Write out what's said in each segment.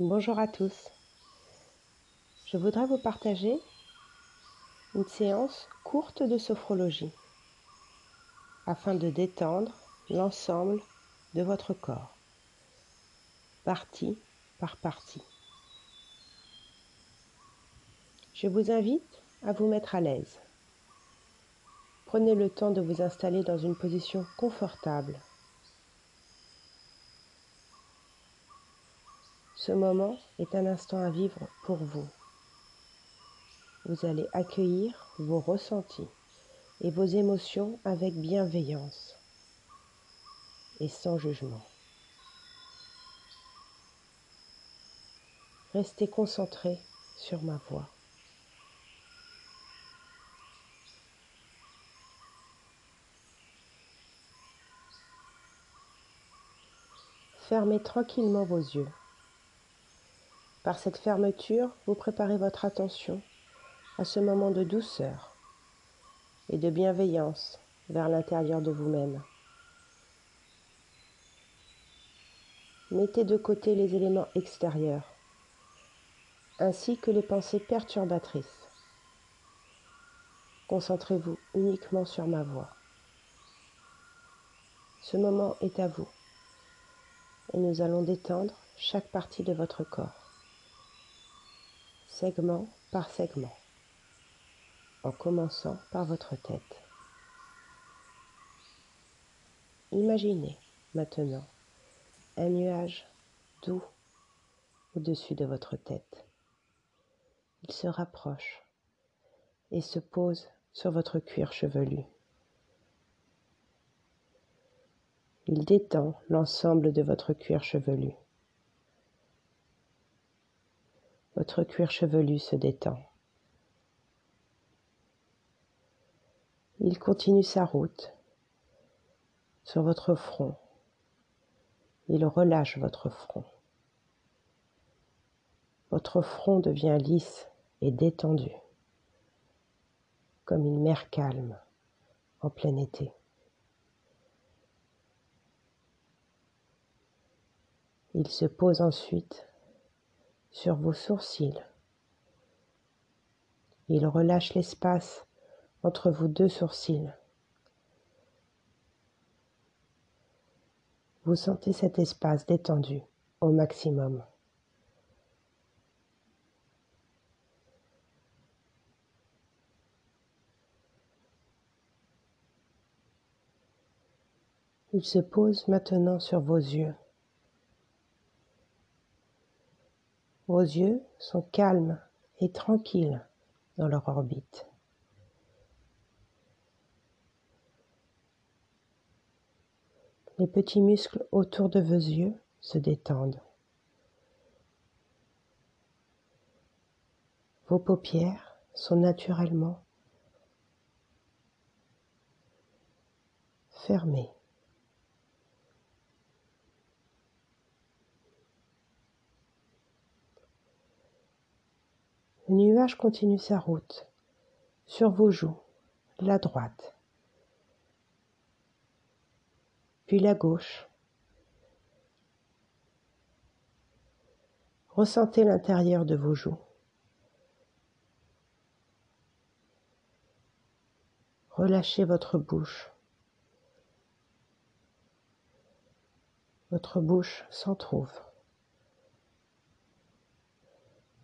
Bonjour à tous. Je voudrais vous partager une séance courte de sophrologie afin de détendre l'ensemble de votre corps, partie par partie. Je vous invite à vous mettre à l'aise. Prenez le temps de vous installer dans une position confortable Ce moment est un instant à vivre pour vous. Vous allez accueillir vos ressentis et vos émotions avec bienveillance et sans jugement. Restez concentré sur ma voix. Fermez tranquillement vos yeux. Par cette fermeture, vous préparez votre attention à ce moment de douceur et de bienveillance vers l'intérieur de vous-même. Mettez de côté les éléments extérieurs ainsi que les pensées perturbatrices. Concentrez-vous uniquement sur ma voix. Ce moment est à vous et nous allons détendre chaque partie de votre corps segment par segment, en commençant par votre tête. Imaginez maintenant un nuage doux au-dessus de votre tête. Il se rapproche et se pose sur votre cuir chevelu. Il détend l'ensemble de votre cuir chevelu. Votre cuir chevelu se détend. Il continue sa route sur votre front. Il relâche votre front. Votre front devient lisse et détendu, comme une mer calme en plein été. Il se pose ensuite sur vos sourcils. Il relâche l'espace entre vos deux sourcils. Vous sentez cet espace détendu au maximum. Il se pose maintenant sur vos yeux. Vos yeux sont calmes et tranquilles dans leur orbite. Les petits muscles autour de vos yeux se détendent. Vos paupières sont naturellement fermées. Le nuage continue sa route sur vos joues, la droite, puis la gauche. Ressentez l'intérieur de vos joues. Relâchez votre bouche. Votre bouche s'entr'ouvre.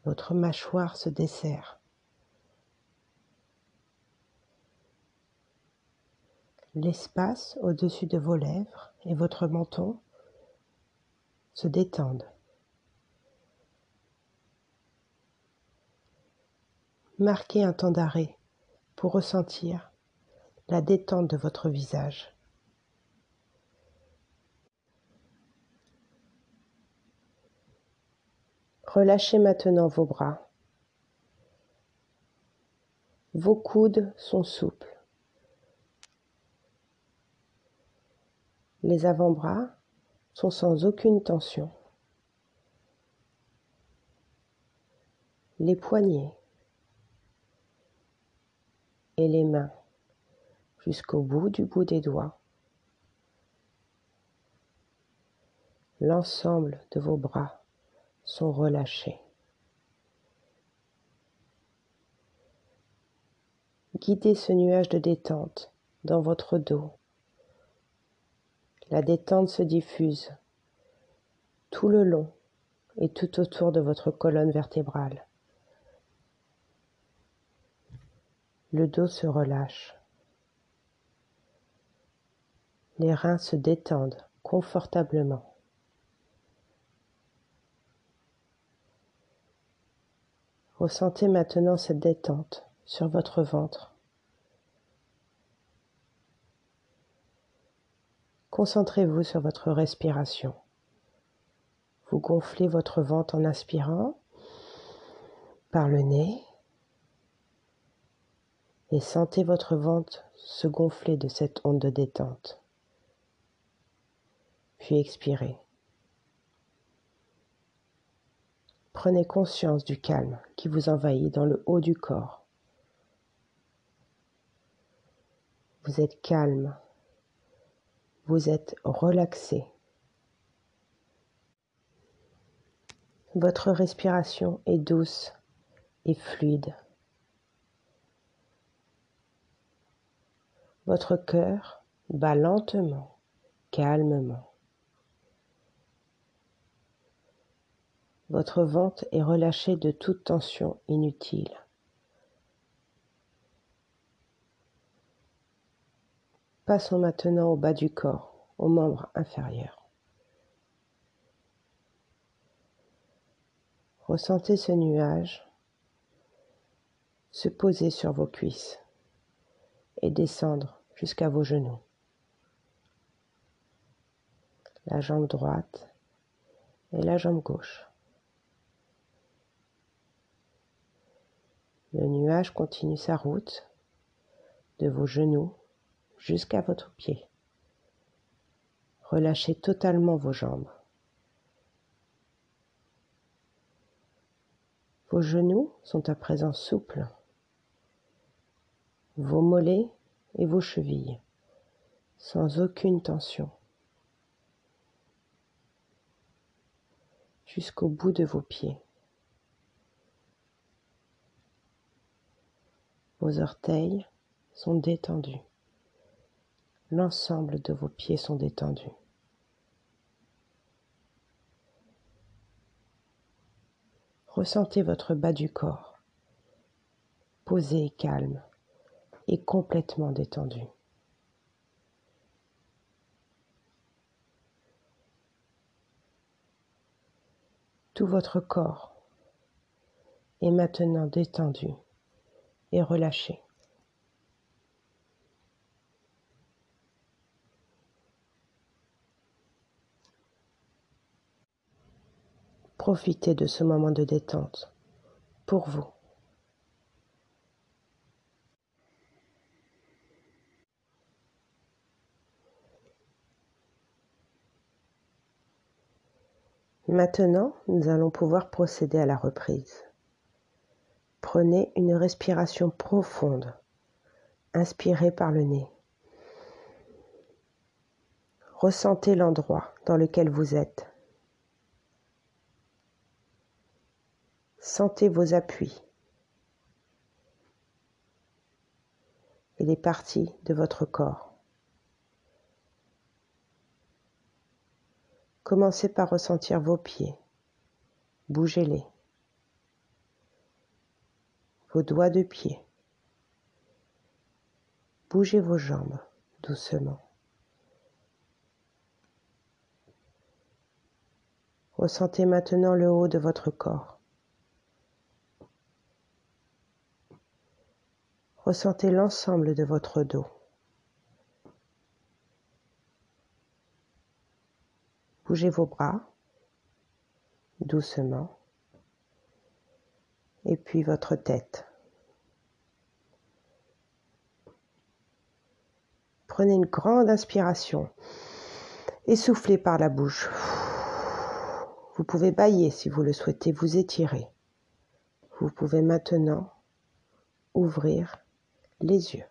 Votre mâchoire se desserre. L'espace au-dessus de vos lèvres et votre menton se détendent. Marquez un temps d'arrêt pour ressentir la détente de votre visage. Relâchez maintenant vos bras. Vos coudes sont souples. Les avant-bras sont sans aucune tension. Les poignets et les mains jusqu'au bout du bout des doigts. L'ensemble de vos bras sont relâchés. Guidez ce nuage de détente dans votre dos. La détente se diffuse tout le long et tout autour de votre colonne vertébrale. Le dos se relâche. Les reins se détendent confortablement. Ressentez maintenant cette détente sur votre ventre. Concentrez-vous sur votre respiration. Vous gonflez votre ventre en inspirant par le nez et sentez votre ventre se gonfler de cette onde de détente. Puis expirez. Prenez conscience du calme qui vous envahit dans le haut du corps. Vous êtes calme. Vous êtes relaxé. Votre respiration est douce et fluide. Votre cœur bat lentement, calmement. Votre ventre est relâché de toute tension inutile. Passons maintenant au bas du corps, aux membres inférieurs. Ressentez ce nuage se poser sur vos cuisses et descendre jusqu'à vos genoux. La jambe droite et la jambe gauche. Le nuage continue sa route de vos genoux jusqu'à votre pied. Relâchez totalement vos jambes. Vos genoux sont à présent souples vos mollets et vos chevilles, sans aucune tension, jusqu'au bout de vos pieds. Vos orteils sont détendus. L'ensemble de vos pieds sont détendus. Ressentez votre bas du corps, posé et calme est complètement détendu. Tout votre corps est maintenant détendu et relâché. Profitez de ce moment de détente pour vous. Maintenant, nous allons pouvoir procéder à la reprise. Prenez une respiration profonde. Inspirez par le nez. Ressentez l'endroit dans lequel vous êtes. Sentez vos appuis et les parties de votre corps. Commencez par ressentir vos pieds. Bougez-les. Doigts de pied. Bougez vos jambes doucement. Ressentez maintenant le haut de votre corps. Ressentez l'ensemble de votre dos. Bougez vos bras doucement et puis votre tête. Prenez une grande inspiration et soufflez par la bouche. Vous pouvez bailler si vous le souhaitez, vous étirer. Vous pouvez maintenant ouvrir les yeux.